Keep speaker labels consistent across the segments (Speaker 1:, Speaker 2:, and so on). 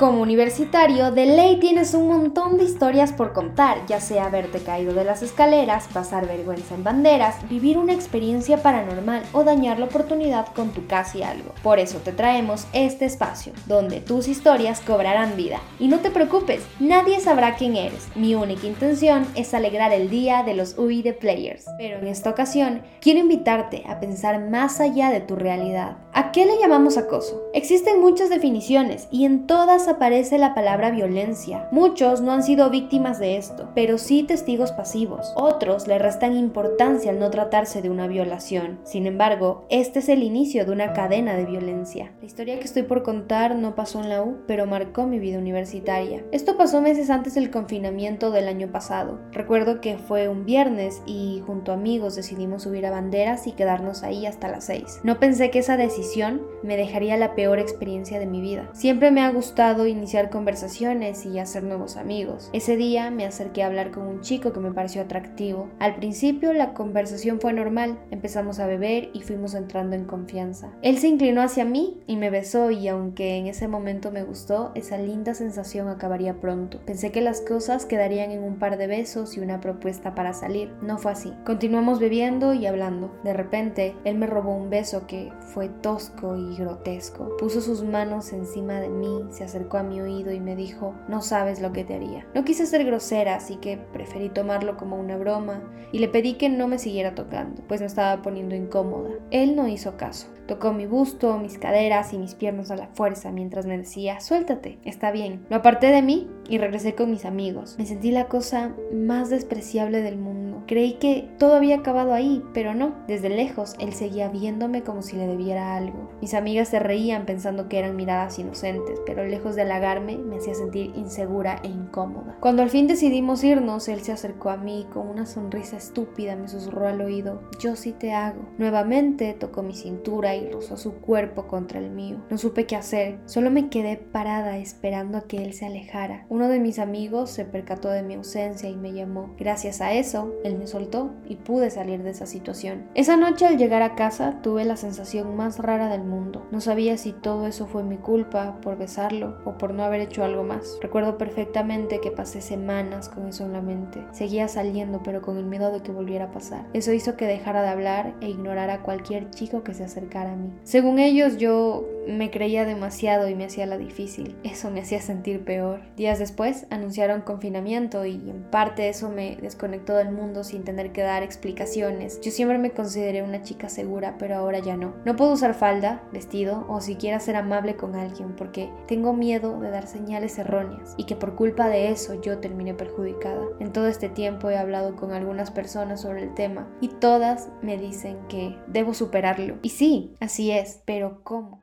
Speaker 1: Como universitario, de ley tienes un montón de historias por contar, ya sea haberte caído de las escaleras, pasar vergüenza en banderas, vivir una experiencia paranormal o dañar la oportunidad con tu casi algo. Por eso te traemos este espacio, donde tus historias cobrarán vida. Y no te preocupes, nadie sabrá quién eres. Mi única intención es alegrar el día de los UI de Players. Pero en esta ocasión, quiero invitarte a pensar más allá de tu realidad. ¿A qué le llamamos acoso? Existen muchas definiciones y en todas aparece la palabra violencia. Muchos no han sido víctimas de esto, pero sí testigos pasivos. Otros le restan importancia al no tratarse de una violación. Sin embargo, este es el inicio de una cadena de violencia. La historia que estoy por contar no pasó en la U, pero marcó mi vida universitaria. Esto pasó meses antes del confinamiento del año pasado. Recuerdo que fue un viernes y junto a amigos decidimos subir a banderas y quedarnos ahí hasta las 6. No pensé que esa decisión me dejaría la peor experiencia de mi vida. Siempre me ha gustado iniciar conversaciones y hacer nuevos amigos. Ese día me acerqué a hablar con un chico que me pareció atractivo. Al principio la conversación fue normal, empezamos a beber y fuimos entrando en confianza. Él se inclinó hacia mí y me besó y aunque en ese momento me gustó, esa linda sensación acabaría pronto. Pensé que las cosas quedarían en un par de besos y una propuesta para salir. No fue así. Continuamos bebiendo y hablando. De repente, él me robó un beso que fue tosco y grotesco. Puso sus manos encima de mí, se acercó a mi oído y me dijo, no sabes lo que te haría. No quise ser grosera, así que preferí tomarlo como una broma y le pedí que no me siguiera tocando, pues me estaba poniendo incómoda. Él no hizo caso. Tocó mi busto, mis caderas y mis piernas a la fuerza mientras me decía, suéltate, está bien. Lo aparté de mí y regresé con mis amigos. Me sentí la cosa más despreciable del mundo. Creí que todo había acabado ahí, pero no. Desde lejos él seguía viéndome como si le debiera algo. Mis amigas se reían pensando que eran miradas inocentes, pero lejos de halagarme me hacía sentir insegura e incómoda. Cuando al fin decidimos irnos, él se acercó a mí con una sonrisa estúpida, me susurró al oído, yo sí te hago. Nuevamente tocó mi cintura y rozó su cuerpo contra el mío. No supe qué hacer, solo me quedé parada esperando a que él se alejara. Uno de mis amigos se percató de mi ausencia y me llamó. Gracias a eso, él me soltó y pude salir de esa situación. Esa noche al llegar a casa tuve la sensación más rara del mundo. No sabía si todo eso fue mi culpa por besarlo o por no haber hecho algo más. Recuerdo perfectamente que pasé semanas con eso en la mente. Seguía saliendo pero con el miedo de que volviera a pasar. Eso hizo que dejara de hablar e ignorara a cualquier chico que se acercara a mí. Según ellos yo me creía demasiado y me hacía la difícil. Eso me hacía sentir peor. Días después anunciaron confinamiento y en parte eso me desconectó del sin tener que dar explicaciones. Yo siempre me consideré una chica segura, pero ahora ya no. No puedo usar falda, vestido o siquiera ser amable con alguien porque tengo miedo de dar señales erróneas y que por culpa de eso yo termine perjudicada. En todo este tiempo he hablado con algunas personas sobre el tema y todas me dicen que debo superarlo. Y sí, así es, pero ¿cómo?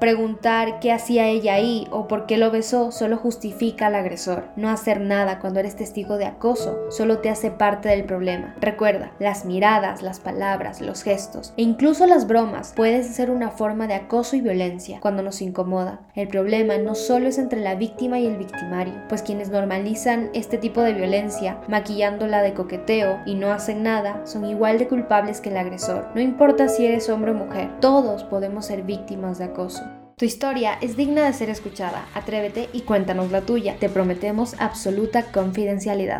Speaker 1: Preguntar qué hacía ella ahí o por qué lo besó solo justifica al agresor. No hacer nada cuando eres testigo de acoso solo te hace parte del problema. Recuerda, las miradas, las palabras, los gestos e incluso las bromas pueden ser una forma de acoso y violencia cuando nos incomoda. El problema no solo es entre la víctima y el victimario, pues quienes normalizan este tipo de violencia maquillándola de coqueteo y no hacen nada son igual de culpables que el agresor. No importa si eres hombre o mujer, todos podemos ser víctimas de acoso. Tu historia es digna de ser escuchada. Atrévete y cuéntanos la tuya. Te prometemos absoluta confidencialidad.